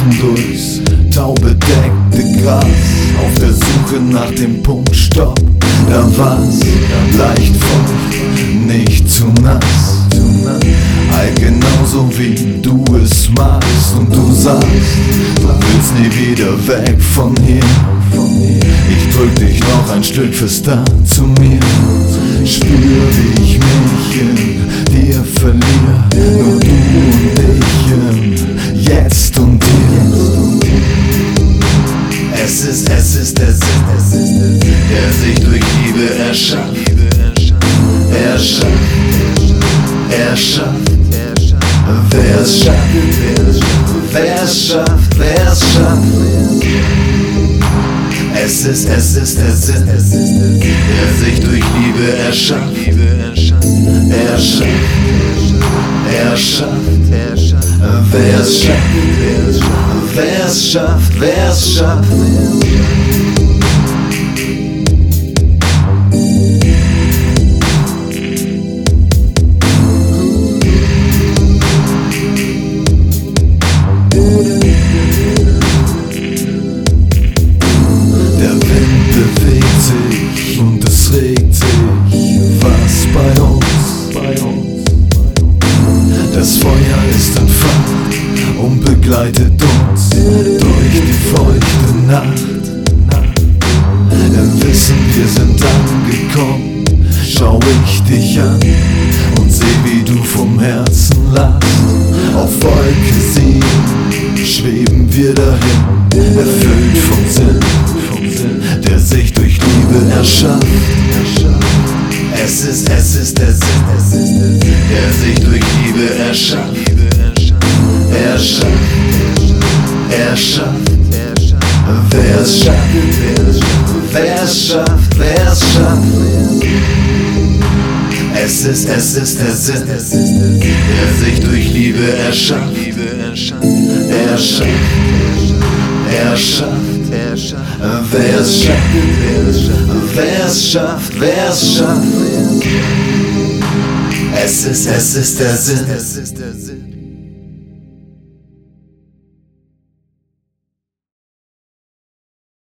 laufen durchs taubedeckte Gras auf der Suche nach dem Punkt Stopp. Da war's leicht feucht, nicht zu nass. Halt genauso wie du es magst und du sagst, du willst nie wieder weg von hier. Ich drück dich noch ein Stück fester zu mir. Spür, wie ich mich in Liebe erschafft. Erschafft, erschafft. Wer es schafft, wer es schafft, wer es schafft. Es ist, es ist der Sinn, der sich durch Liebe erschafft. Erschafft, erschafft. Wer es schafft, wer es schafft, wer es schafft. Bewegt sich und es regt sich was bei uns. Das Feuer ist entfacht und begleitet uns durch die feuchte Nacht. Im Wissen, wir sind angekommen, schau ich dich an und seh, wie du vom Herzen lachst. Auf Wolke 7 schweben wir dahin, erfüllt vom Sinn, der sich durch Liebe erschafft. Es ist, es ist der Sinn, der sich durch Liebe erschafft. Erschafft, erschafft. Wer es schafft, wer es schafft, wer es schafft. Es ist, es ist der Sinn, der sich durch Liebe erschafft. Erschafft, erschafft. Wer es schafft, wer es schafft, wer es schafft. Es ist, es ist der Sinn,